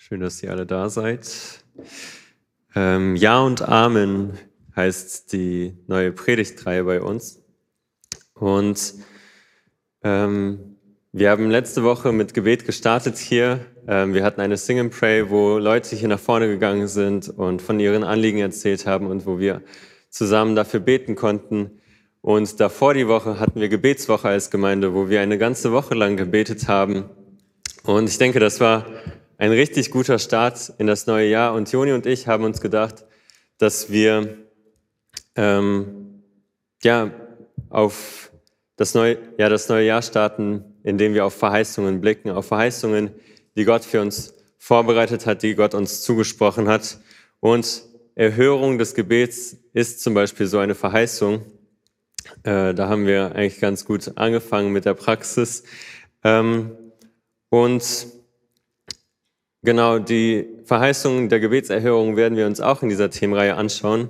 Schön, dass ihr alle da seid. Ähm, ja und Amen heißt die neue Predigtreihe bei uns. Und ähm, wir haben letzte Woche mit Gebet gestartet hier. Ähm, wir hatten eine Sing and Pray, wo Leute hier nach vorne gegangen sind und von ihren Anliegen erzählt haben und wo wir zusammen dafür beten konnten. Und davor die Woche hatten wir Gebetswoche als Gemeinde, wo wir eine ganze Woche lang gebetet haben. Und ich denke, das war ein richtig guter Start in das neue Jahr. Und Joni und ich haben uns gedacht, dass wir ähm, ja, auf das neue, ja, das neue Jahr starten, indem wir auf Verheißungen blicken, auf Verheißungen, die Gott für uns vorbereitet hat, die Gott uns zugesprochen hat. Und Erhörung des Gebets ist zum Beispiel so eine Verheißung. Äh, da haben wir eigentlich ganz gut angefangen mit der Praxis. Ähm, und Genau, die Verheißungen der Gebetserhörung werden wir uns auch in dieser Themenreihe anschauen.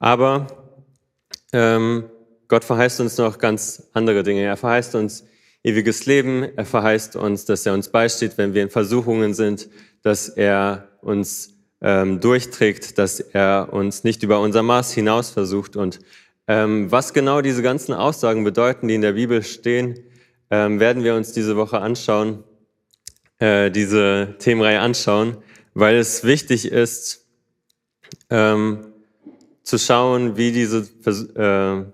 Aber ähm, Gott verheißt uns noch ganz andere Dinge. Er verheißt uns ewiges Leben. Er verheißt uns, dass er uns beisteht, wenn wir in Versuchungen sind, dass er uns ähm, durchträgt, dass er uns nicht über unser Maß hinaus versucht. Und ähm, was genau diese ganzen Aussagen bedeuten, die in der Bibel stehen, ähm, werden wir uns diese Woche anschauen äh, diese Themenreihe anschauen, weil es wichtig ist, ähm, zu schauen, wie diese, äh,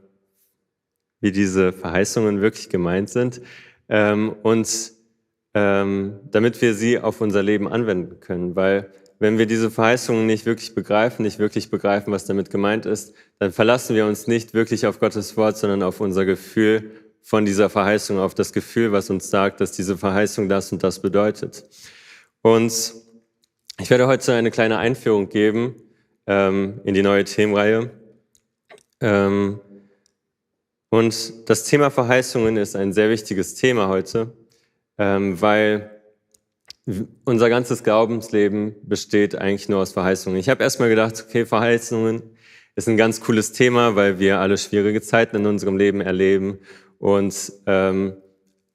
wie diese Verheißungen wirklich gemeint sind ähm, und ähm, damit wir sie auf unser Leben anwenden können. Weil wenn wir diese Verheißungen nicht wirklich begreifen, nicht wirklich begreifen, was damit gemeint ist, dann verlassen wir uns nicht wirklich auf Gottes Wort, sondern auf unser Gefühl von dieser Verheißung auf das Gefühl, was uns sagt, dass diese Verheißung das und das bedeutet. Und ich werde heute eine kleine Einführung geben ähm, in die neue Themenreihe. Ähm, und das Thema Verheißungen ist ein sehr wichtiges Thema heute, ähm, weil unser ganzes Glaubensleben besteht eigentlich nur aus Verheißungen. Ich habe erstmal gedacht, okay, Verheißungen ist ein ganz cooles Thema, weil wir alle schwierige Zeiten in unserem Leben erleben und ähm,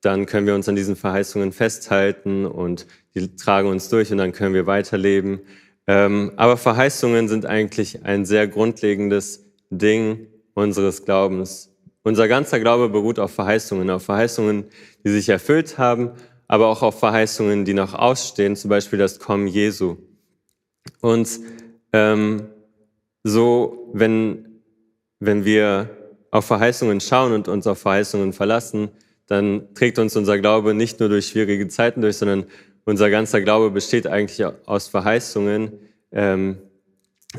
dann können wir uns an diesen Verheißungen festhalten und die tragen uns durch und dann können wir weiterleben. Ähm, aber Verheißungen sind eigentlich ein sehr grundlegendes Ding unseres Glaubens. Unser ganzer Glaube beruht auf Verheißungen, auf Verheißungen, die sich erfüllt haben, aber auch auf Verheißungen, die noch ausstehen, zum Beispiel das Kommen Jesu. Und ähm, so, wenn, wenn wir auf Verheißungen schauen und uns auf Verheißungen verlassen, dann trägt uns unser Glaube nicht nur durch schwierige Zeiten durch, sondern unser ganzer Glaube besteht eigentlich aus Verheißungen, ähm,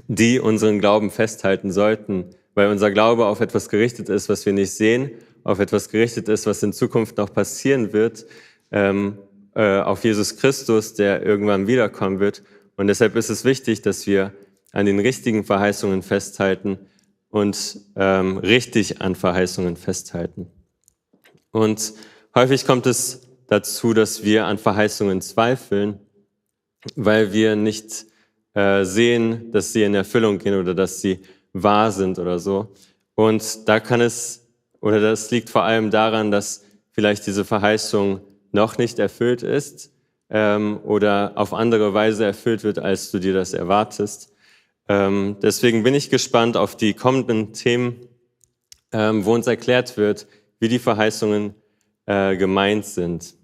die unseren Glauben festhalten sollten, weil unser Glaube auf etwas gerichtet ist, was wir nicht sehen, auf etwas gerichtet ist, was in Zukunft noch passieren wird, ähm, äh, auf Jesus Christus, der irgendwann wiederkommen wird. Und deshalb ist es wichtig, dass wir an den richtigen Verheißungen festhalten, und ähm, richtig an Verheißungen festhalten. Und häufig kommt es dazu, dass wir an Verheißungen zweifeln, weil wir nicht äh, sehen, dass sie in Erfüllung gehen oder dass sie wahr sind oder so. Und da kann es, oder das liegt vor allem daran, dass vielleicht diese Verheißung noch nicht erfüllt ist ähm, oder auf andere Weise erfüllt wird, als du dir das erwartest. Ähm, deswegen bin ich gespannt auf die kommenden Themen, ähm, wo uns erklärt wird, wie die Verheißungen äh, gemeint sind.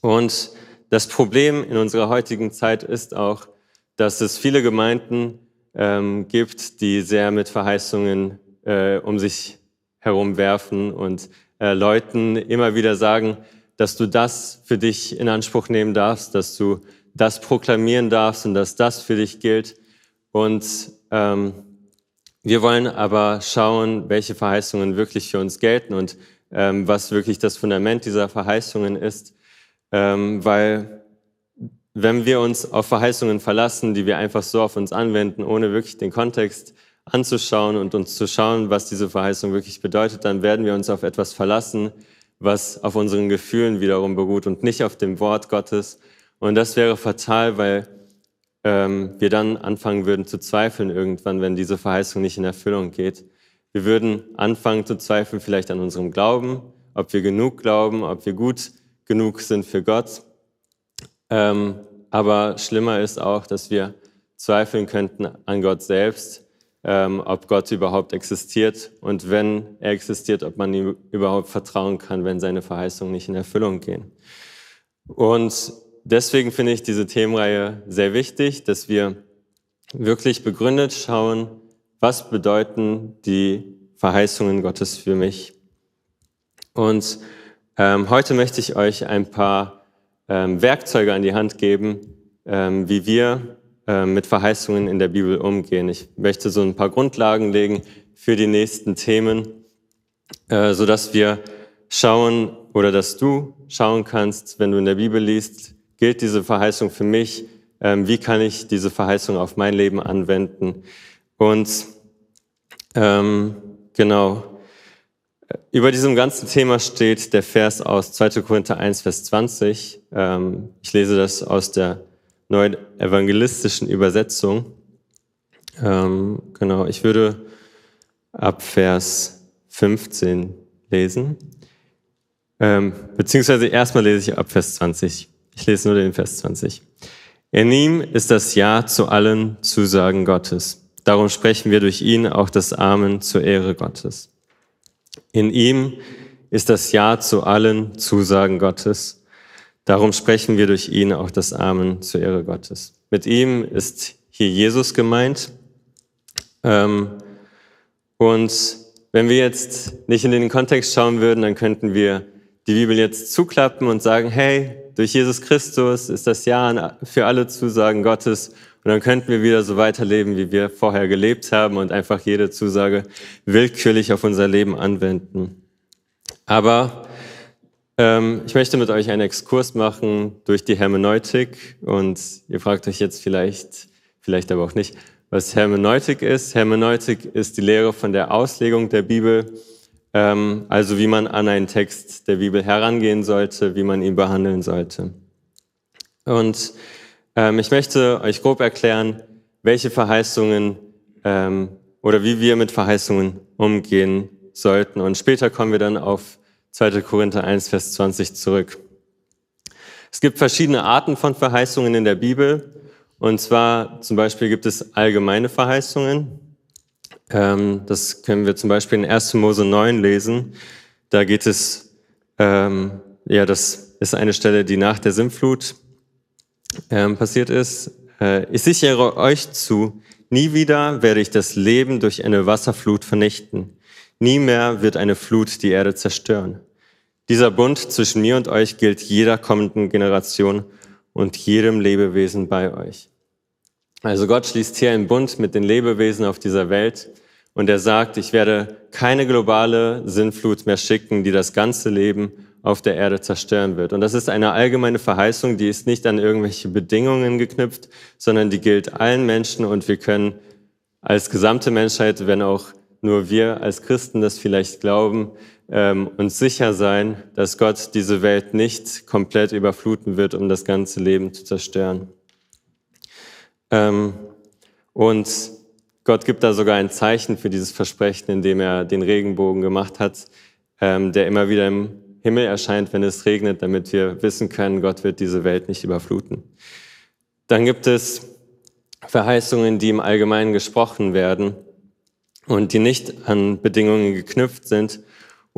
Und das Problem in unserer heutigen Zeit ist auch, dass es viele Gemeinden ähm, gibt, die sehr mit Verheißungen äh, um sich herumwerfen und äh, Leuten immer wieder sagen, dass du das für dich in Anspruch nehmen darfst, dass du das proklamieren darfst und dass das für dich gilt. Und ähm, wir wollen aber schauen, welche Verheißungen wirklich für uns gelten und ähm, was wirklich das Fundament dieser Verheißungen ist, ähm, weil wenn wir uns auf Verheißungen verlassen, die wir einfach so auf uns anwenden, ohne wirklich den Kontext anzuschauen und uns zu schauen, was diese Verheißung wirklich bedeutet, dann werden wir uns auf etwas verlassen, was auf unseren Gefühlen wiederum beruht und nicht auf dem Wort Gottes. Und das wäre fatal, weil ähm, wir dann anfangen würden zu zweifeln irgendwann, wenn diese Verheißung nicht in Erfüllung geht. Wir würden anfangen zu zweifeln vielleicht an unserem Glauben, ob wir genug glauben, ob wir gut genug sind für Gott. Ähm, aber schlimmer ist auch, dass wir zweifeln könnten an Gott selbst, ähm, ob Gott überhaupt existiert und wenn er existiert, ob man ihm überhaupt vertrauen kann, wenn seine Verheißungen nicht in Erfüllung gehen. Und deswegen finde ich diese Themenreihe sehr wichtig, dass wir wirklich begründet schauen, was bedeuten die Verheißungen Gottes für mich. Und ähm, heute möchte ich euch ein paar ähm, Werkzeuge an die Hand geben, ähm, wie wir ähm, mit Verheißungen in der Bibel umgehen. Ich möchte so ein paar Grundlagen legen für die nächsten Themen, äh, so dass wir schauen oder dass du schauen kannst, wenn du in der Bibel liest, gilt diese Verheißung für mich? Ähm, wie kann ich diese Verheißung auf mein Leben anwenden? Und ähm, genau, über diesem ganzen Thema steht der Vers aus 2. Korinther 1, Vers 20. Ähm, ich lese das aus der neuen evangelistischen Übersetzung. Ähm, genau, ich würde ab Vers 15 lesen. Ähm, beziehungsweise erstmal lese ich ab Vers 20. Ich lese nur den Vers 20. In ihm ist das Ja zu allen Zusagen Gottes. Darum sprechen wir durch ihn auch das Amen zur Ehre Gottes. In ihm ist das Ja zu allen Zusagen Gottes. Darum sprechen wir durch ihn auch das Amen zur Ehre Gottes. Mit ihm ist hier Jesus gemeint. Ähm, und wenn wir jetzt nicht in den Kontext schauen würden, dann könnten wir die Bibel jetzt zuklappen und sagen, hey, durch Jesus Christus ist das Ja für alle Zusagen Gottes. Und dann könnten wir wieder so weiterleben, wie wir vorher gelebt haben und einfach jede Zusage willkürlich auf unser Leben anwenden. Aber ähm, ich möchte mit euch einen Exkurs machen durch die Hermeneutik und ihr fragt euch jetzt vielleicht, vielleicht aber auch nicht, was Hermeneutik ist. Hermeneutik ist die Lehre von der Auslegung der Bibel ähm, also wie man an einen Text der Bibel herangehen sollte, wie man ihn behandeln sollte. Und ähm, ich möchte euch grob erklären, welche Verheißungen ähm, oder wie wir mit Verheißungen umgehen sollten. Und später kommen wir dann auf 2. Korinther 1, Vers 20 zurück. Es gibt verschiedene Arten von Verheißungen in der Bibel. Und zwar zum Beispiel gibt es allgemeine Verheißungen, ähm, das können wir zum Beispiel in 1. Mose 9 lesen. Da geht es, ähm, ja, das ist eine Stelle, die nach der Sintflut ähm, passiert ist. Äh, ich sichere euch zu, nie wieder werde ich das Leben durch eine Wasserflut vernichten. Nie mehr wird eine Flut die Erde zerstören. Dieser Bund zwischen mir und euch gilt jeder kommenden Generation und jedem Lebewesen bei euch. Also Gott schließt hier einen Bund mit den Lebewesen auf dieser Welt und er sagt, ich werde keine globale Sinnflut mehr schicken, die das ganze Leben auf der Erde zerstören wird. Und das ist eine allgemeine Verheißung, die ist nicht an irgendwelche Bedingungen geknüpft, sondern die gilt allen Menschen und wir können als gesamte Menschheit, wenn auch nur wir als Christen das vielleicht glauben, ähm, uns sicher sein, dass Gott diese Welt nicht komplett überfluten wird, um das ganze Leben zu zerstören. Ähm, und Gott gibt da sogar ein Zeichen für dieses Versprechen, indem er den Regenbogen gemacht hat, ähm, der immer wieder im Himmel erscheint, wenn es regnet, damit wir wissen können, Gott wird diese Welt nicht überfluten. Dann gibt es Verheißungen, die im Allgemeinen gesprochen werden und die nicht an Bedingungen geknüpft sind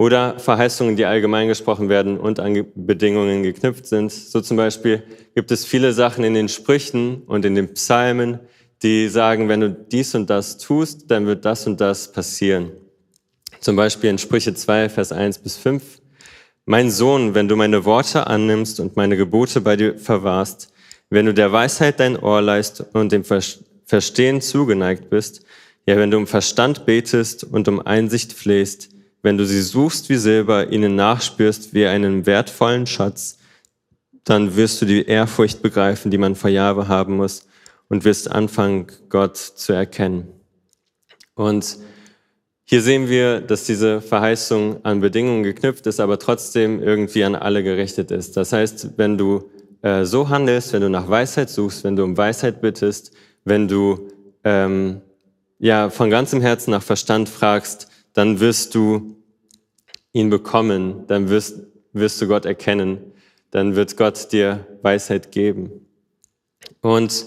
oder Verheißungen, die allgemein gesprochen werden und an Bedingungen geknüpft sind. So zum Beispiel gibt es viele Sachen in den Sprüchen und in den Psalmen, die sagen, wenn du dies und das tust, dann wird das und das passieren. Zum Beispiel in Sprüche 2, Vers 1 bis 5. Mein Sohn, wenn du meine Worte annimmst und meine Gebote bei dir verwahrst, wenn du der Weisheit dein Ohr leist und dem Verstehen zugeneigt bist, ja, wenn du um Verstand betest und um Einsicht flehst, wenn du sie suchst wie Silber, ihnen nachspürst wie einen wertvollen Schatz, dann wirst du die Ehrfurcht begreifen, die man vor Jahre haben muss und wirst anfangen, Gott zu erkennen. Und hier sehen wir, dass diese Verheißung an Bedingungen geknüpft ist, aber trotzdem irgendwie an alle gerichtet ist. Das heißt, wenn du äh, so handelst, wenn du nach Weisheit suchst, wenn du um Weisheit bittest, wenn du ähm, ja von ganzem Herzen nach Verstand fragst, dann wirst du ihn bekommen, dann wirst, wirst du Gott erkennen, dann wird Gott dir Weisheit geben. Und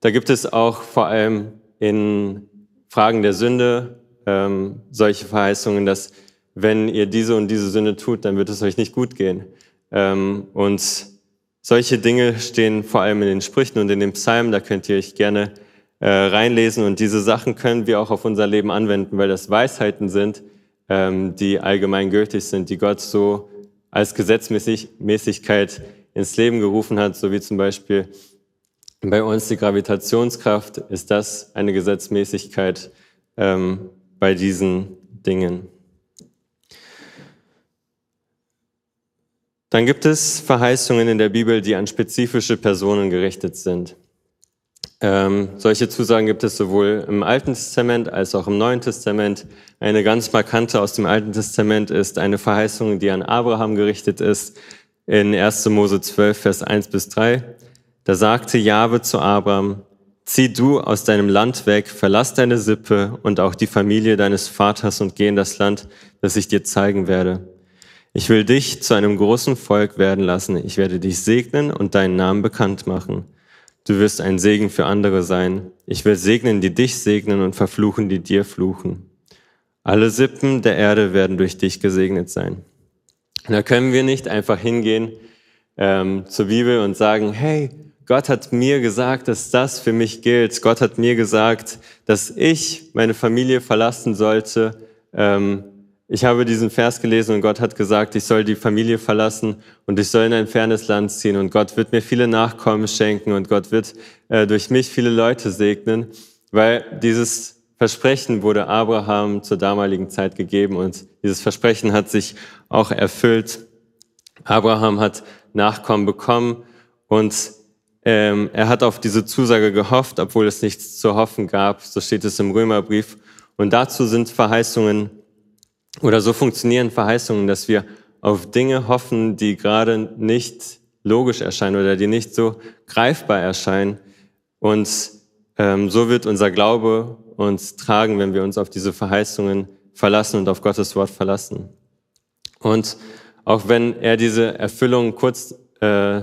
da gibt es auch vor allem in Fragen der Sünde ähm, solche Verheißungen, dass wenn ihr diese und diese Sünde tut, dann wird es euch nicht gut gehen. Ähm, und solche Dinge stehen vor allem in den Sprüchen und in den Psalmen, da könnt ihr euch gerne äh, reinlesen und diese Sachen können wir auch auf unser Leben anwenden, weil das Weisheiten sind, ähm, die allgemein gültig sind, die Gott so als Gesetzmäßigkeit ins Leben gerufen hat, so wie zum Beispiel bei uns die Gravitationskraft, ist das eine Gesetzmäßigkeit ähm, bei diesen Dingen. Dann gibt es Verheißungen in der Bibel, die an spezifische Personen gerichtet sind. Ähm, solche Zusagen gibt es sowohl im Alten Testament als auch im Neuen Testament. Eine ganz markante aus dem Alten Testament ist eine Verheißung, die an Abraham gerichtet ist, in 1. Mose 12, Vers 1 bis 3. Da sagte Jahwe zu Abraham, zieh du aus deinem Land weg, verlass deine Sippe und auch die Familie deines Vaters und geh in das Land, das ich dir zeigen werde. Ich will dich zu einem großen Volk werden lassen. Ich werde dich segnen und deinen Namen bekannt machen. Du wirst ein Segen für andere sein. Ich will segnen, die dich segnen und verfluchen, die dir fluchen. Alle Sippen der Erde werden durch dich gesegnet sein. Da können wir nicht einfach hingehen ähm, zur Bibel und sagen, hey, Gott hat mir gesagt, dass das für mich gilt. Gott hat mir gesagt, dass ich meine Familie verlassen sollte, ähm, ich habe diesen Vers gelesen und Gott hat gesagt, ich soll die Familie verlassen und ich soll in ein fernes Land ziehen und Gott wird mir viele Nachkommen schenken und Gott wird äh, durch mich viele Leute segnen, weil dieses Versprechen wurde Abraham zur damaligen Zeit gegeben und dieses Versprechen hat sich auch erfüllt. Abraham hat Nachkommen bekommen und ähm, er hat auf diese Zusage gehofft, obwohl es nichts zu hoffen gab. So steht es im Römerbrief. Und dazu sind Verheißungen oder so funktionieren Verheißungen, dass wir auf Dinge hoffen, die gerade nicht logisch erscheinen oder die nicht so greifbar erscheinen. Und ähm, so wird unser Glaube uns tragen, wenn wir uns auf diese Verheißungen verlassen und auf Gottes Wort verlassen. Und auch wenn er diese Erfüllung kurz, äh,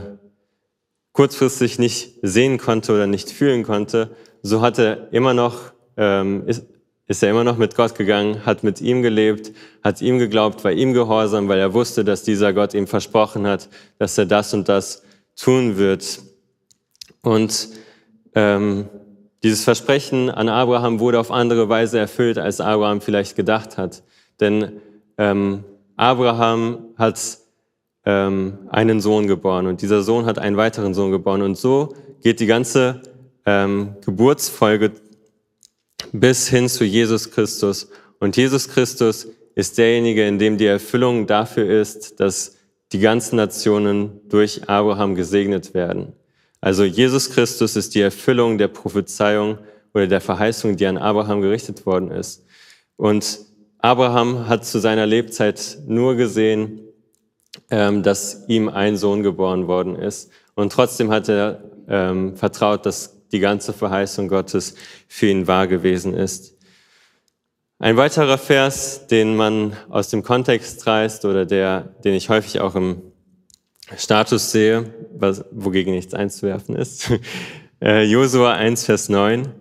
kurzfristig nicht sehen konnte oder nicht fühlen konnte, so hat er immer noch, ähm, ist, ist er immer noch mit Gott gegangen, hat mit ihm gelebt, hat ihm geglaubt, war ihm gehorsam, weil er wusste, dass dieser Gott ihm versprochen hat, dass er das und das tun wird. Und ähm, dieses Versprechen an Abraham wurde auf andere Weise erfüllt, als Abraham vielleicht gedacht hat. Denn ähm, Abraham hat ähm, einen Sohn geboren und dieser Sohn hat einen weiteren Sohn geboren. Und so geht die ganze ähm, Geburtsfolge bis hin zu Jesus Christus. Und Jesus Christus ist derjenige, in dem die Erfüllung dafür ist, dass die ganzen Nationen durch Abraham gesegnet werden. Also Jesus Christus ist die Erfüllung der Prophezeiung oder der Verheißung, die an Abraham gerichtet worden ist. Und Abraham hat zu seiner Lebzeit nur gesehen, ähm, dass ihm ein Sohn geboren worden ist. Und trotzdem hat er ähm, vertraut, dass die ganze Verheißung Gottes für ihn wahr gewesen ist. Ein weiterer Vers, den man aus dem Kontext reißt oder der, den ich häufig auch im Status sehe, was, wogegen nichts einzuwerfen ist. Äh, Josua 1, Vers 9.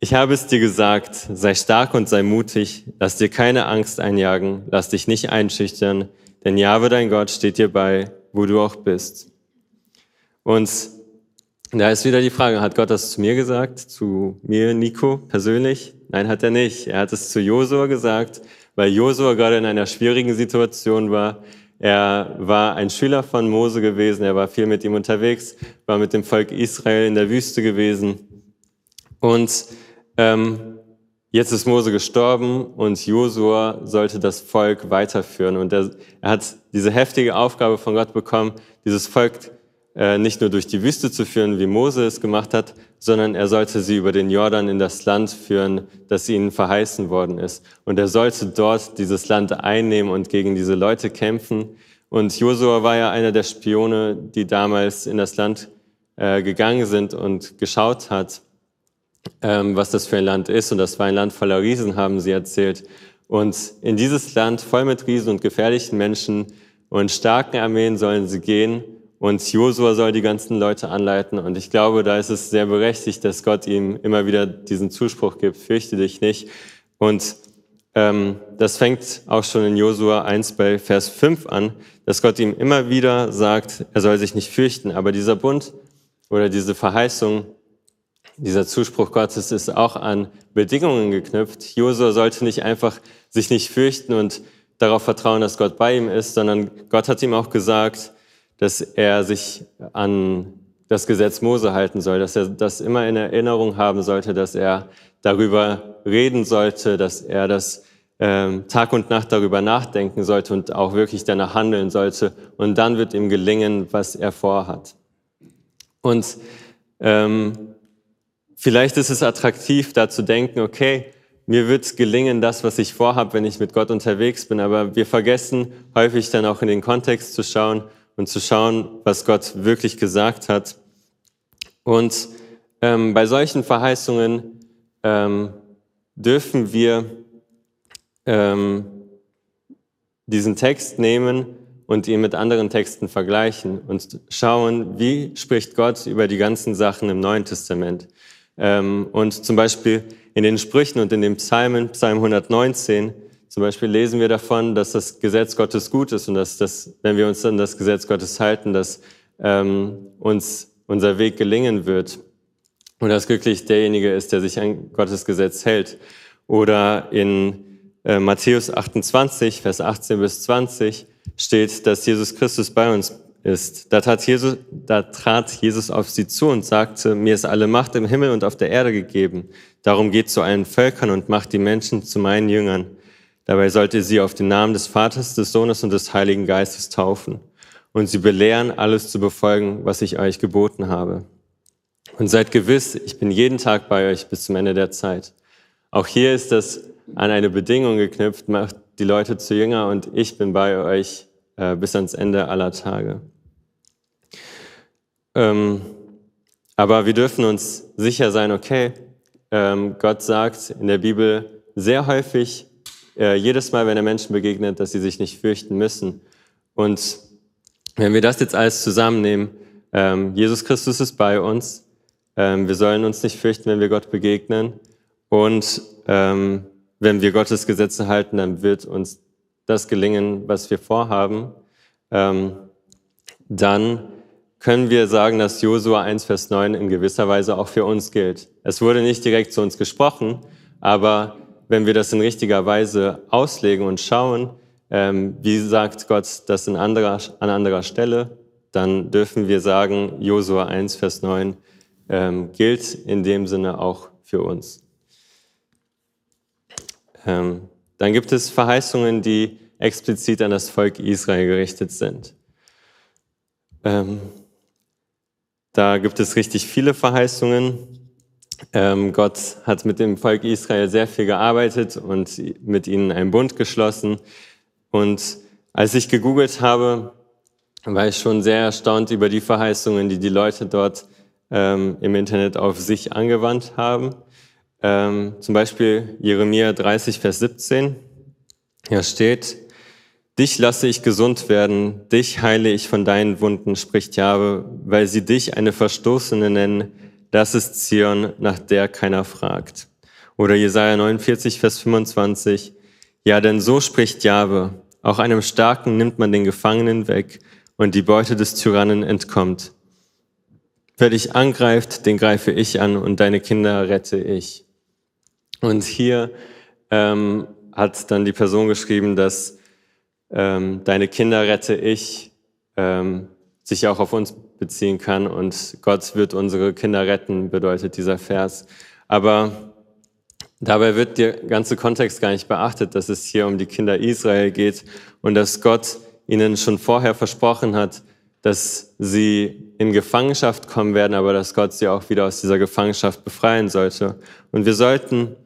Ich habe es dir gesagt, sei stark und sei mutig, lass dir keine Angst einjagen, lass dich nicht einschüchtern, denn Jahwe dein Gott steht dir bei, wo du auch bist. Und da ist wieder die Frage, hat Gott das zu mir gesagt, zu mir, Nico, persönlich? Nein, hat er nicht. Er hat es zu Josua gesagt, weil Josua gerade in einer schwierigen Situation war. Er war ein Schüler von Mose gewesen, er war viel mit ihm unterwegs, war mit dem Volk Israel in der Wüste gewesen. Und ähm, jetzt ist Mose gestorben und Josua sollte das Volk weiterführen. Und er, er hat diese heftige Aufgabe von Gott bekommen, dieses Volk nicht nur durch die Wüste zu führen, wie Mose es gemacht hat, sondern er sollte sie über den Jordan in das Land führen, das ihnen verheißen worden ist. Und er sollte dort dieses Land einnehmen und gegen diese Leute kämpfen. Und Josua war ja einer der Spione, die damals in das Land äh, gegangen sind und geschaut hat, ähm, was das für ein Land ist. Und das war ein Land voller Riesen, haben sie erzählt. Und in dieses Land voll mit Riesen und gefährlichen Menschen und starken Armeen sollen sie gehen und Josua soll die ganzen Leute anleiten. Und ich glaube, da ist es sehr berechtigt, dass Gott ihm immer wieder diesen Zuspruch gibt, fürchte dich nicht. Und ähm, das fängt auch schon in Josua 1 bei Vers 5 an, dass Gott ihm immer wieder sagt, er soll sich nicht fürchten. Aber dieser Bund oder diese Verheißung, dieser Zuspruch Gottes ist auch an Bedingungen geknüpft. Josua sollte nicht einfach sich nicht fürchten und darauf vertrauen, dass Gott bei ihm ist, sondern Gott hat ihm auch gesagt, dass er sich an das Gesetz Mose halten soll, dass er das immer in Erinnerung haben sollte, dass er darüber reden sollte, dass er das ähm, Tag und Nacht darüber nachdenken sollte und auch wirklich danach handeln sollte. Und dann wird ihm gelingen, was er vorhat. Und ähm, vielleicht ist es attraktiv, da zu denken, okay, mir wird gelingen, das, was ich vorhabe, wenn ich mit Gott unterwegs bin. Aber wir vergessen häufig dann auch in den Kontext zu schauen und zu schauen, was Gott wirklich gesagt hat. Und ähm, bei solchen Verheißungen ähm, dürfen wir ähm, diesen Text nehmen und ihn mit anderen Texten vergleichen und schauen, wie spricht Gott über die ganzen Sachen im Neuen Testament. Ähm, und zum Beispiel in den Sprüchen und in den Psalmen, Psalm 119, zum Beispiel lesen wir davon, dass das Gesetz Gottes gut ist und dass das, wenn wir uns an das Gesetz Gottes halten, dass ähm, uns unser Weg gelingen wird und dass glücklich derjenige ist, der sich an Gottes Gesetz hält. Oder in äh, Matthäus 28, Vers 18 bis 20 steht, dass Jesus Christus bei uns ist. Da, tat Jesus, da trat Jesus auf sie zu und sagte, mir ist alle Macht im Himmel und auf der Erde gegeben. Darum geht zu allen Völkern und macht die Menschen zu meinen Jüngern. Dabei sollt ihr sie auf den Namen des Vaters, des Sohnes und des Heiligen Geistes taufen und sie belehren, alles zu befolgen, was ich euch geboten habe. Und seid gewiss, ich bin jeden Tag bei euch bis zum Ende der Zeit. Auch hier ist das an eine Bedingung geknüpft, macht die Leute zu Jünger und ich bin bei euch äh, bis ans Ende aller Tage. Ähm, aber wir dürfen uns sicher sein, okay, ähm, Gott sagt in der Bibel sehr häufig, äh, jedes Mal, wenn er Menschen begegnet, dass sie sich nicht fürchten müssen. Und wenn wir das jetzt alles zusammennehmen, ähm, Jesus Christus ist bei uns, ähm, wir sollen uns nicht fürchten, wenn wir Gott begegnen. Und ähm, wenn wir Gottes Gesetze halten, dann wird uns das gelingen, was wir vorhaben. Ähm, dann können wir sagen, dass Josua 1, Vers 9 in gewisser Weise auch für uns gilt. Es wurde nicht direkt zu uns gesprochen, aber wenn wir das in richtiger Weise auslegen und schauen, ähm, wie sagt Gott das in anderer, an anderer Stelle, dann dürfen wir sagen, Josua 1, Vers 9 ähm, gilt in dem Sinne auch für uns. Ähm, dann gibt es Verheißungen, die explizit an das Volk Israel gerichtet sind. Ähm, da gibt es richtig viele Verheißungen. Ähm, Gott hat mit dem Volk Israel sehr viel gearbeitet und mit ihnen einen Bund geschlossen. Und als ich gegoogelt habe, war ich schon sehr erstaunt über die Verheißungen, die die Leute dort ähm, im Internet auf sich angewandt haben. Ähm, zum Beispiel Jeremia 30, Vers 17. Hier steht, Dich lasse ich gesund werden, dich heile ich von deinen Wunden, spricht Jahwe, weil sie dich eine Verstoßene nennen. Das ist Zion, nach der keiner fragt. Oder Jesaja 49, Vers 25. Ja, denn so spricht Jahwe. Auch einem Starken nimmt man den Gefangenen weg und die Beute des Tyrannen entkommt. Wer dich angreift, den greife ich an und deine Kinder rette ich. Und hier ähm, hat dann die Person geschrieben, dass ähm, deine Kinder rette ich ähm, sich auch auf uns beziehen kann und Gott wird unsere Kinder retten, bedeutet dieser Vers. Aber dabei wird der ganze Kontext gar nicht beachtet, dass es hier um die Kinder Israel geht und dass Gott ihnen schon vorher versprochen hat, dass sie in Gefangenschaft kommen werden, aber dass Gott sie auch wieder aus dieser Gefangenschaft befreien sollte. Und wir sollten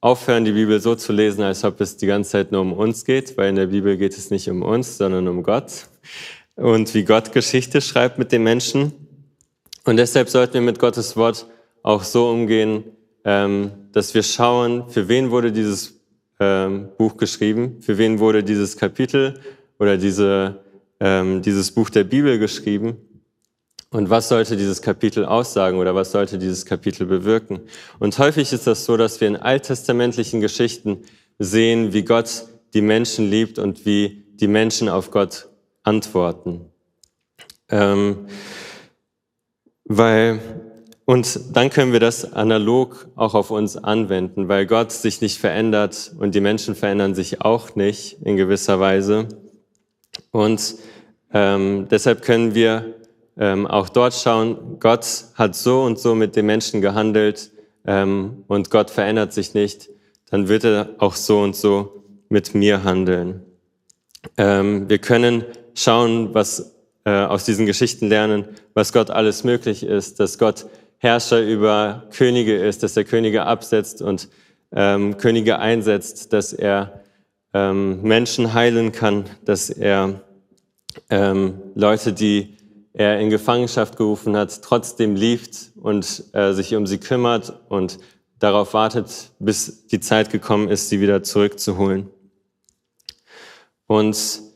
aufhören, die Bibel so zu lesen, als ob es die ganze Zeit nur um uns geht, weil in der Bibel geht es nicht um uns, sondern um Gott und wie Gott Geschichte schreibt mit den Menschen. Und deshalb sollten wir mit Gottes Wort auch so umgehen, ähm, dass wir schauen, für wen wurde dieses ähm, Buch geschrieben, für wen wurde dieses Kapitel oder diese ähm, dieses Buch der Bibel geschrieben, Und was sollte dieses Kapitel aussagen oder was sollte dieses Kapitel bewirken? Und häufig ist das so, dass wir in alttestamentlichen Geschichten sehen, wie Gott die Menschen liebt und wie die Menschen auf Gott antworten. Ähm, weil, und dann können wir das analog auch auf uns anwenden, weil Gott sich nicht verändert und die Menschen verändern sich auch nicht in gewisser Weise. Und ähm, deshalb können wir ähm, auch dort schauen, Gott hat so und so mit den Menschen gehandelt ähm, und Gott verändert sich nicht, dann wird er auch so und so mit mir handeln. Ähm, wir können schauen, was äh, aus diesen Geschichten lernen, was Gott alles möglich ist, dass Gott Herrscher über Könige ist, dass er Könige absetzt und ähm, Könige einsetzt, dass er ähm, Menschen heilen kann, dass er ähm, Leute, die er in Gefangenschaft gerufen hat, trotzdem liebt und äh, sich um sie kümmert und darauf wartet, bis die Zeit gekommen ist, sie wieder zurückzuholen. Und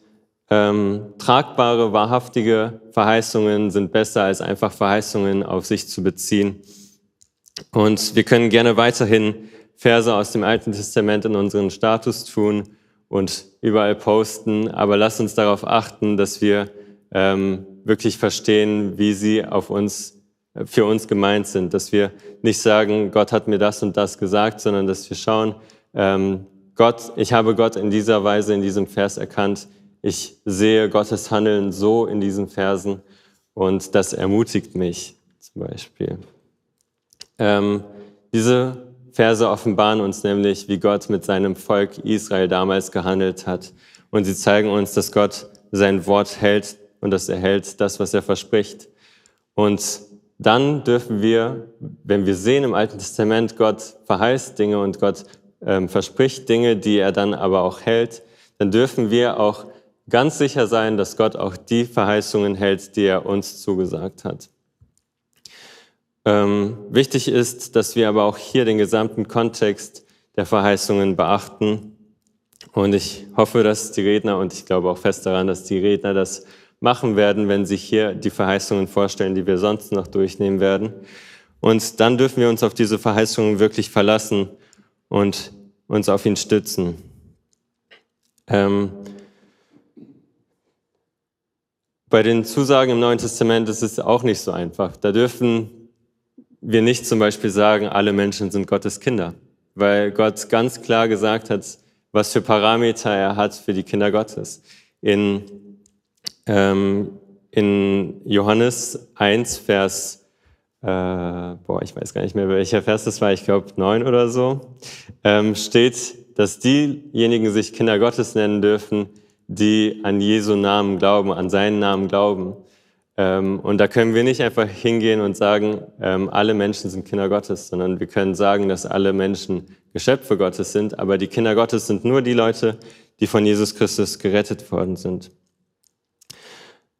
ähm, tragbare, wahrhaftige Verheißungen sind besser als einfach Verheißungen auf sich zu beziehen. Und wir können gerne weiterhin Verse aus dem Alten Testament in unseren Status tun und überall posten, aber lasst uns darauf achten, dass wir ähm, wirklich verstehen, wie sie auf uns, für uns gemeint sind. Dass wir nicht sagen, Gott hat mir das und das gesagt, sondern dass wir schauen, ähm, Gott, ich habe Gott in dieser Weise, in diesem Vers erkannt. Ich sehe Gottes Handeln so in diesen Versen und das ermutigt mich zum Beispiel. Ähm, diese Verse offenbaren uns nämlich, wie Gott mit seinem Volk Israel damals gehandelt hat. Und sie zeigen uns, dass Gott sein Wort hält und dass er hält das, was er verspricht. Und dann dürfen wir, wenn wir sehen im Alten Testament, Gott verheißt Dinge und Gott ähm, verspricht Dinge, die er dann aber auch hält, dann dürfen wir auch ganz sicher sein, dass Gott auch die Verheißungen hält, die er uns zugesagt hat. Ähm, wichtig ist, dass wir aber auch hier den gesamten Kontext der Verheißungen beachten. Und ich hoffe, dass die Redner, und ich glaube auch fest daran, dass die Redner das machen werden, wenn sie hier die Verheißungen vorstellen, die wir sonst noch durchnehmen werden. Und dann dürfen wir uns auf diese Verheißungen wirklich verlassen und uns auf ihn stützen. Ähm, bei den Zusagen im Neuen Testament ist es auch nicht so einfach. Da dürfen wir nicht zum Beispiel sagen, alle Menschen sind Gottes Kinder, weil Gott ganz klar gesagt hat, was für Parameter er hat für die Kinder Gottes. In ähm, in Johannes 1, Vers, äh, boah, ich weiß gar nicht mehr, welcher Vers das war, ich glaube 9 oder so, ähm, steht, dass diejenigen sich Kinder Gottes nennen dürfen, die an Jesu Namen glauben, an seinen Namen glauben. Ähm, und da können wir nicht einfach hingehen und sagen, ähm, alle Menschen sind Kinder Gottes, sondern wir können sagen, dass alle Menschen Geschöpfe Gottes sind, aber die Kinder Gottes sind nur die Leute, die von Jesus Christus gerettet worden sind.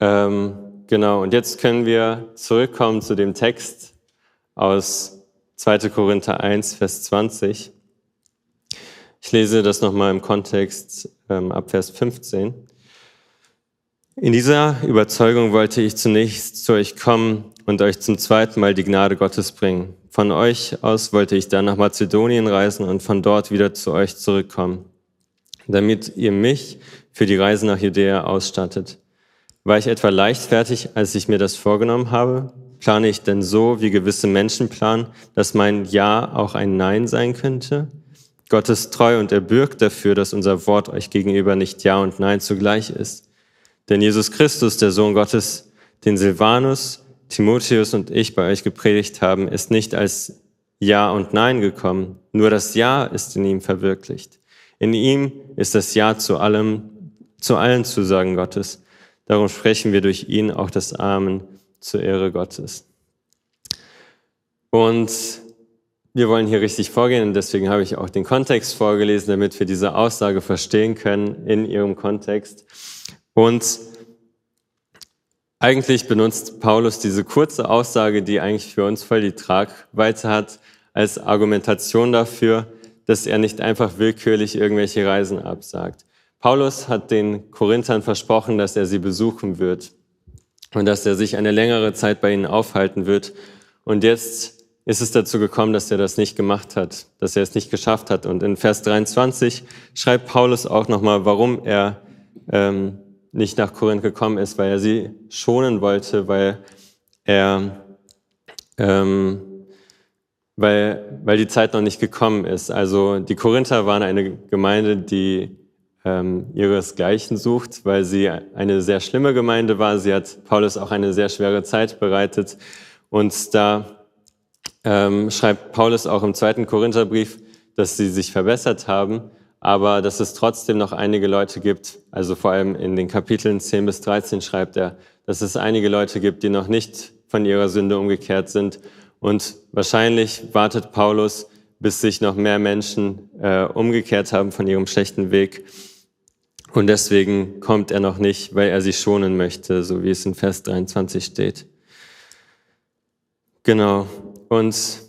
Ähm, genau, und jetzt können wir zurückkommen zu dem Text aus 2. Korinther 1, Vers 20. Ich lese das nochmal im Kontext ähm, ab Vers 15. In dieser Überzeugung wollte ich zunächst zu euch kommen und euch zum zweiten Mal die Gnade Gottes bringen. Von euch aus wollte ich dann nach Mazedonien reisen und von dort wieder zu euch zurückkommen, damit ihr mich für die Reise nach Judäa ausstattet. War ich etwa leichtfertig, als ich mir das vorgenommen habe? Plane ich denn so, wie gewisse Menschen planen, dass mein Ja auch ein Nein sein könnte? Gott ist treu und er bürgt dafür, dass unser Wort euch gegenüber nicht Ja und Nein zugleich ist. Denn Jesus Christus, der Sohn Gottes, den Silvanus, Timotheus und ich bei euch gepredigt haben, ist nicht als Ja und Nein gekommen, nur das Ja ist in ihm verwirklicht. In ihm ist das Ja zu allem, zu allen Zusagen Gottes. Darum sprechen wir durch ihn auch das Amen zur Ehre Gottes. Und wir wollen hier richtig vorgehen und deswegen habe ich auch den Kontext vorgelesen, damit wir diese Aussage verstehen können in ihrem Kontext. Und eigentlich benutzt Paulus diese kurze Aussage, die eigentlich für uns voll die Tragweite hat, als Argumentation dafür, dass er nicht einfach willkürlich irgendwelche Reisen absagt. Paulus hat den Korinthern versprochen, dass er sie besuchen wird. und dass er sich eine längere Zeit bei ihnen aufhalten wird. Und jetzt ist es dazu gekommen, dass er das nicht gemacht hat, dass er es nicht geschafft hat. Und in Vers 23 schreibt Paulus auch nochmal, warum er ähm, nicht nach Korinth gekommen ist, weil er sie schonen wollte, weil er, ähm, weil, weil die Zeit noch nicht gekommen ist. Also die Korinther waren eine Gemeinde, die ähm, ihresgleichen sucht, weil sie eine sehr schlimme Gemeinde war. Sie hat Paulus auch eine sehr schwere Zeit bereitet. Und da ähm, schreibt Paulus auch im zweiten Korintherbrief, dass sie sich verbessert haben, aber dass es trotzdem noch einige Leute gibt, also vor allem in den Kapiteln 10 bis 13 schreibt er, dass es einige Leute gibt, die noch nicht von ihrer Sünde umgekehrt sind. Und wahrscheinlich wartet Paulus, bis sich noch mehr Menschen äh, umgekehrt haben von ihrem schlechten Weg. Und deswegen kommt er noch nicht, weil er sie schonen möchte, so wie es in Vers 23 steht. Genau. Und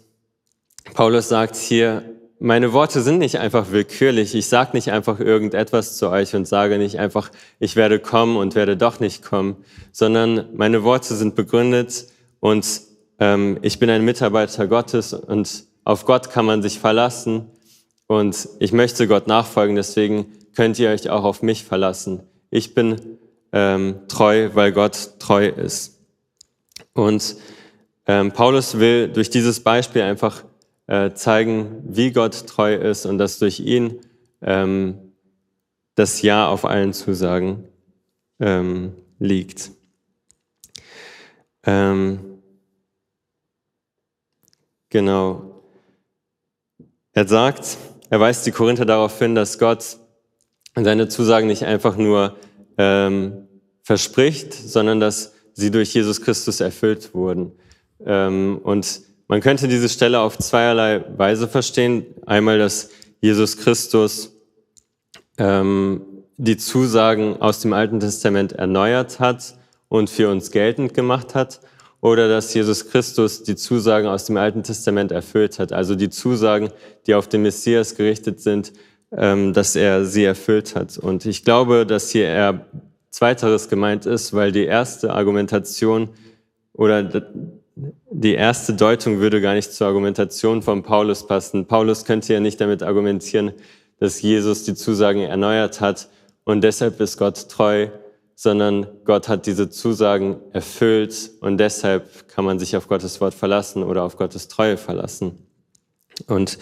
Paulus sagt hier, meine Worte sind nicht einfach willkürlich. Ich sage nicht einfach irgendetwas zu euch und sage nicht einfach, ich werde kommen und werde doch nicht kommen, sondern meine Worte sind begründet und ähm, ich bin ein Mitarbeiter Gottes und auf Gott kann man sich verlassen und ich möchte Gott nachfolgen. Deswegen könnt ihr euch auch auf mich verlassen. Ich bin ähm, treu, weil Gott treu ist. Und ähm, Paulus will durch dieses Beispiel einfach äh, zeigen, wie Gott treu ist und dass durch ihn ähm, das Ja auf allen Zusagen ähm, liegt. Ähm, genau. Er sagt, er weist die Korinther darauf hin, dass Gott seine Zusagen nicht einfach nur ähm, verspricht, sondern dass sie durch Jesus Christus erfüllt wurden. Ähm, und man könnte diese Stelle auf zweierlei Weise verstehen. Einmal, dass Jesus Christus ähm, die Zusagen aus dem Alten Testament erneuert hat und für uns geltend gemacht hat, oder dass Jesus Christus die Zusagen aus dem Alten Testament erfüllt hat. Also die Zusagen, die auf den Messias gerichtet sind, ähm, dass er sie erfüllt hat. Und ich glaube, dass hier eher Zweiteres gemeint ist, weil die erste Argumentation oder die erste Deutung würde gar nicht zur Argumentation von Paulus passen. Paulus könnte ja nicht damit argumentieren, dass Jesus die Zusagen erneuert hat und deshalb ist Gott treu, sondern Gott hat diese Zusagen erfüllt und deshalb kann man sich auf Gottes Wort verlassen oder auf Gottes Treue verlassen. Und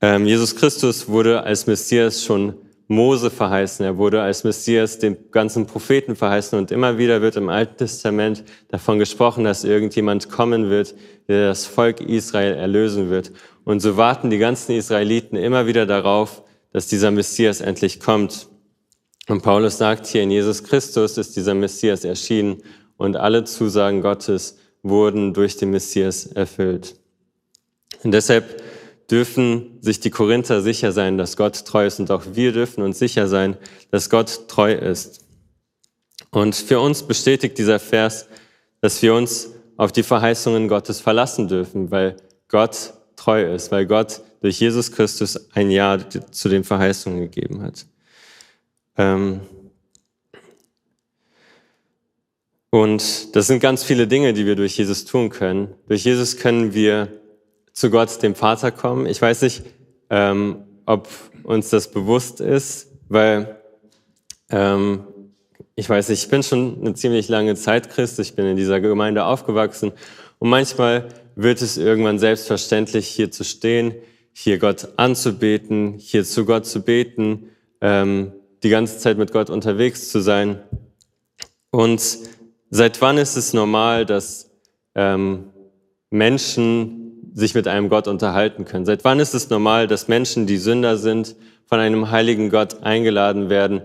ähm, Jesus Christus wurde als Messias schon Mose verheißen, er wurde als Messias den ganzen Propheten verheißen und immer wieder wird im Alten Testament davon gesprochen, dass irgendjemand kommen wird, der das Volk Israel erlösen wird. Und so warten die ganzen Israeliten immer wieder darauf, dass dieser Messias endlich kommt. Und Paulus sagt hier, in Jesus Christus ist dieser Messias erschienen und alle Zusagen Gottes wurden durch den Messias erfüllt. Und deshalb dürfen sich die Korinther sicher sein, dass Gott treu ist und auch wir dürfen uns sicher sein, dass Gott treu ist. Und für uns bestätigt dieser Vers, dass wir uns auf die Verheißungen Gottes verlassen dürfen, weil Gott treu ist, weil Gott durch Jesus Christus ein Ja zu den Verheißungen gegeben hat. Ähm und das sind ganz viele Dinge, die wir durch Jesus tun können. Durch Jesus können wir zu Gott, dem Vater, kommen. Ich weiß nicht, ähm, ob uns das bewusst ist, weil ähm, ich weiß nicht, ich bin schon eine ziemlich lange Zeit Christ, ich bin in dieser Gemeinde aufgewachsen und manchmal wird es irgendwann selbstverständlich, hier zu stehen, hier Gott anzubeten, hier zu Gott zu beten, ähm, die ganze Zeit mit Gott unterwegs zu sein. Und seit wann ist es normal, dass ähm, Menschen sich mit einem Gott unterhalten können. Seit wann ist es normal, dass Menschen, die Sünder sind, von einem heiligen Gott eingeladen werden,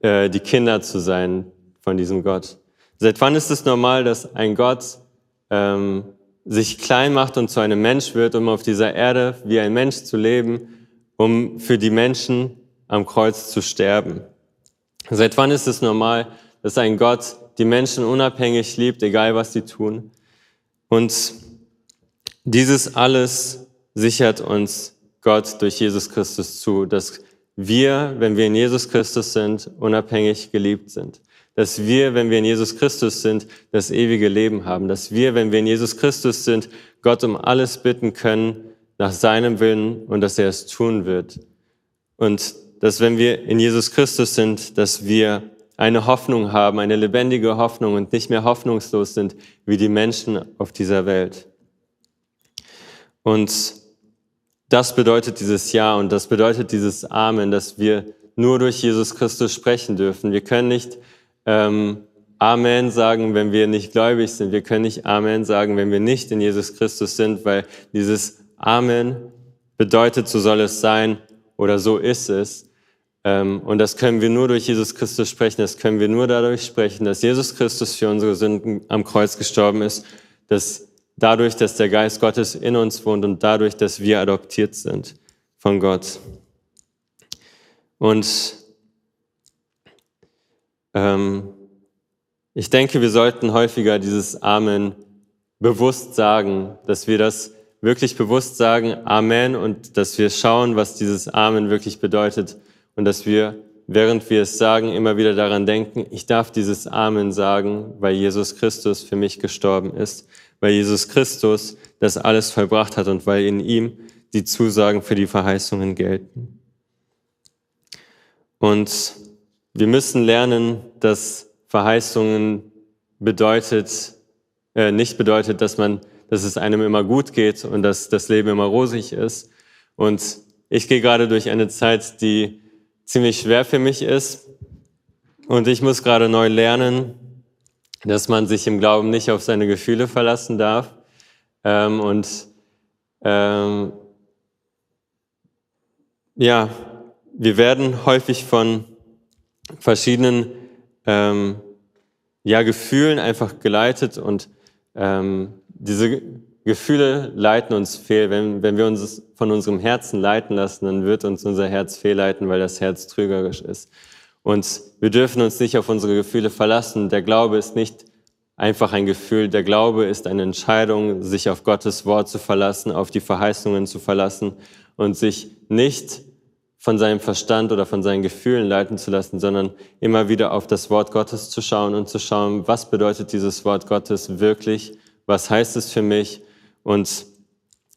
äh, die Kinder zu sein von diesem Gott? Seit wann ist es normal, dass ein Gott ähm, sich klein macht und zu einem Mensch wird, um auf dieser Erde wie ein Mensch zu leben, um für die Menschen am Kreuz zu sterben? Seit wann ist es normal, dass ein Gott die Menschen unabhängig liebt, egal was sie tun? Und dieses alles sichert uns Gott durch Jesus Christus zu, dass wir, wenn wir in Jesus Christus sind, unabhängig geliebt sind. dass wir, wenn wir in Jesus Christus sind, das ewige Leben haben, dass wir, wenn wir in Jesus Christus sind, Gott um alles bitten können nach seinem Willen und dass er es tun wird. Und dass wenn wir in Jesus Christus sind, dass wir eine Hoffnung haben, eine lebendige Hoffnung und nicht mehr hoffnungslos sind wie die Menschen auf dieser Welt. Und das bedeutet dieses Ja und das bedeutet dieses Amen, dass wir nur durch Jesus Christus sprechen dürfen. Wir können nicht ähm, Amen sagen, wenn wir nicht gläubig sind. Wir können nicht Amen sagen, wenn wir nicht in Jesus Christus sind, weil dieses Amen bedeutet, so soll es sein oder so ist es. Ähm, und das können wir nur durch Jesus Christus sprechen. Das können wir nur dadurch sprechen, dass Jesus Christus für unsere Sünden am Kreuz gestorben ist, dass dadurch, dass der Geist Gottes in uns wohnt und dadurch, dass wir adoptiert sind von Gott. Und ähm, ich denke, wir sollten häufiger dieses Amen bewusst sagen, dass wir das wirklich bewusst sagen, Amen, und dass wir schauen, was dieses Amen wirklich bedeutet und dass wir, während wir es sagen, immer wieder daran denken, ich darf dieses Amen sagen, weil Jesus Christus für mich gestorben ist, weil Jesus Christus das alles vollbracht hat und weil in ihm die Zusagen für die Verheißungen gelten. Und wir müssen lernen, dass Verheißungen bedeutet, äh, nicht bedeutet, dass man, dass es einem immer gut geht und dass das Leben immer rosig ist. Und ich gehe gerade durch eine Zeit, die ziemlich schwer für mich ist. Und ich muss gerade neu lernen, dass man sich im Glauben nicht auf seine Gefühle verlassen darf. Ähm, und ähm, ja, wir werden häufig von verschiedenen ähm, ja, Gefühlen einfach geleitet und ähm, diese Gefühle leiten uns fehl. Wenn, wenn wir uns von unserem Herzen leiten lassen, dann wird uns unser Herz fehlleiten, weil das Herz trügerisch ist. Und wir dürfen uns nicht auf unsere Gefühle verlassen. Der Glaube ist nicht einfach ein Gefühl. Der Glaube ist eine Entscheidung, sich auf Gottes Wort zu verlassen, auf die Verheißungen zu verlassen und sich nicht von seinem Verstand oder von seinen Gefühlen leiten zu lassen, sondern immer wieder auf das Wort Gottes zu schauen und zu schauen, was bedeutet dieses Wort Gottes wirklich? Was heißt es für mich? Und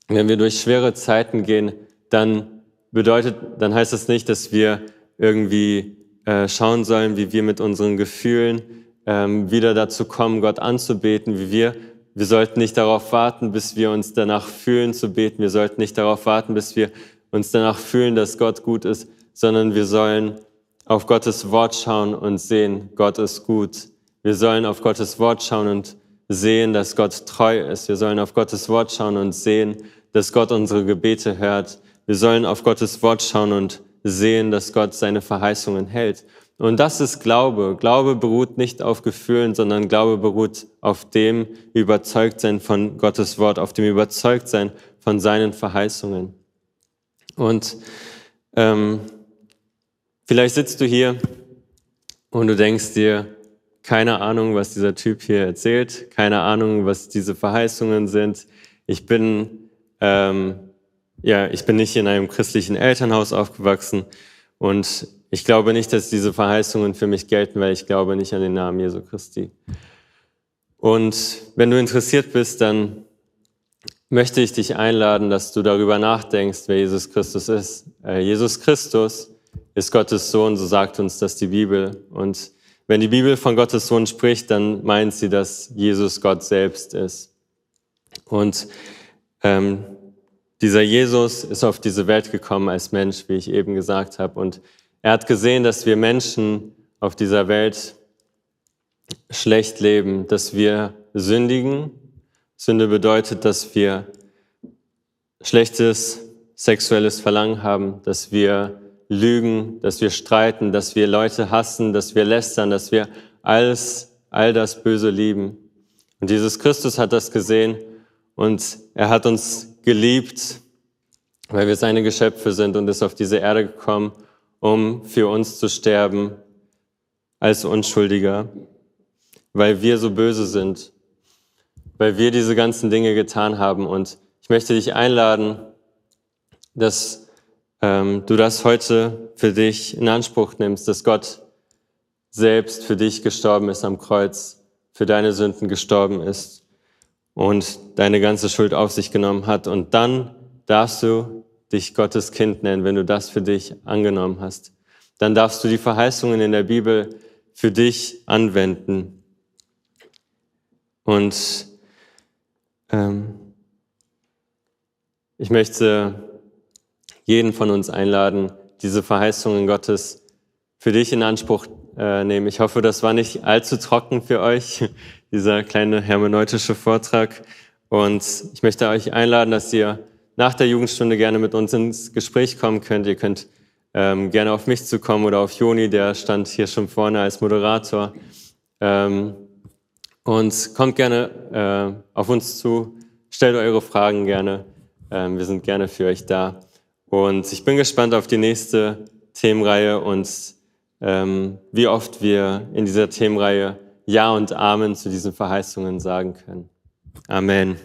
wenn wir durch schwere Zeiten gehen, dann bedeutet, dann heißt das nicht, dass wir irgendwie äh, schauen sollen, wie wir mit unseren Gefühlen ähm, wieder dazu kommen, Gott anzubeten, wie wir. Wir sollten nicht darauf warten, bis wir uns danach fühlen zu beten. Wir sollten nicht darauf warten, bis wir uns danach fühlen, dass Gott gut ist, sondern wir sollen auf Gottes Wort schauen und sehen, Gott ist gut. Wir sollen auf Gottes Wort schauen und sehen, dass Gott treu ist. Wir sollen auf Gottes Wort schauen und sehen, dass Gott unsere Gebete hört. Wir sollen auf Gottes Wort schauen und sehen, dass Gott seine Verheißungen hält. Und das ist Glaube. Glaube beruht nicht auf Gefühlen, sondern Glaube beruht auf dem Überzeugtsein von Gottes Wort, auf dem Überzeugtsein von seinen Verheißungen. Und ähm, vielleicht sitzt du hier und du denkst dir, keine Ahnung, was dieser Typ hier erzählt, keine Ahnung, was diese Verheißungen sind. Ich bin, ähm, ja, ich bin nicht in einem christlichen Elternhaus aufgewachsen und ich glaube nicht, dass diese Verheißungen für mich gelten, weil ich glaube nicht an den Namen Jesu Christi. Und wenn du interessiert bist, dann möchte ich dich einladen, dass du darüber nachdenkst, wer Jesus Christus ist. Äh, Jesus Christus ist Gottes Sohn, so sagt uns das die Bibel. Und wenn die Bibel von Gottes Sohn spricht, dann meint sie, dass Jesus Gott selbst ist. Und ähm, dieser Jesus ist auf diese Welt gekommen als Mensch, wie ich eben gesagt habe. Und er hat gesehen, dass wir Menschen auf dieser Welt schlecht leben, dass wir sündigen Sünde bedeutet, dass wir schlechtes sexuelles Verlangen haben, dass wir lügen, dass wir streiten, dass wir Leute hassen, dass wir lästern, dass wir alles, all das Böse lieben. Und Jesus Christus hat das gesehen und er hat uns geliebt, weil wir seine Geschöpfe sind und ist auf diese Erde gekommen, um für uns zu sterben als Unschuldiger, weil wir so böse sind weil wir diese ganzen Dinge getan haben. Und ich möchte dich einladen, dass ähm, du das heute für dich in Anspruch nimmst, dass Gott selbst für dich gestorben ist am Kreuz, für deine Sünden gestorben ist und deine ganze Schuld auf sich genommen hat. Und dann darfst du dich Gottes Kind nennen, wenn du das für dich angenommen hast. Dann darfst du die Verheißungen in der Bibel für dich anwenden. Und ähm, ich möchte jeden von uns einladen, diese Verheißungen Gottes für dich in Anspruch äh, nehmen. Ich hoffe, das war nicht allzu trocken für euch, dieser kleine hermeneutische Vortrag. Und ich möchte euch einladen, dass ihr nach der Jugendstunde gerne mit uns ins Gespräch kommen könnt. Ihr könnt ähm, gerne auf mich zukommen oder auf Joni, der stand hier schon vorne als Moderator. Ähm, und kommt gerne äh, auf uns zu, stellt eure Fragen gerne. Ähm, wir sind gerne für euch da. Und ich bin gespannt auf die nächste Themenreihe und ähm, wie oft wir in dieser Themenreihe Ja und Amen zu diesen Verheißungen sagen können. Amen.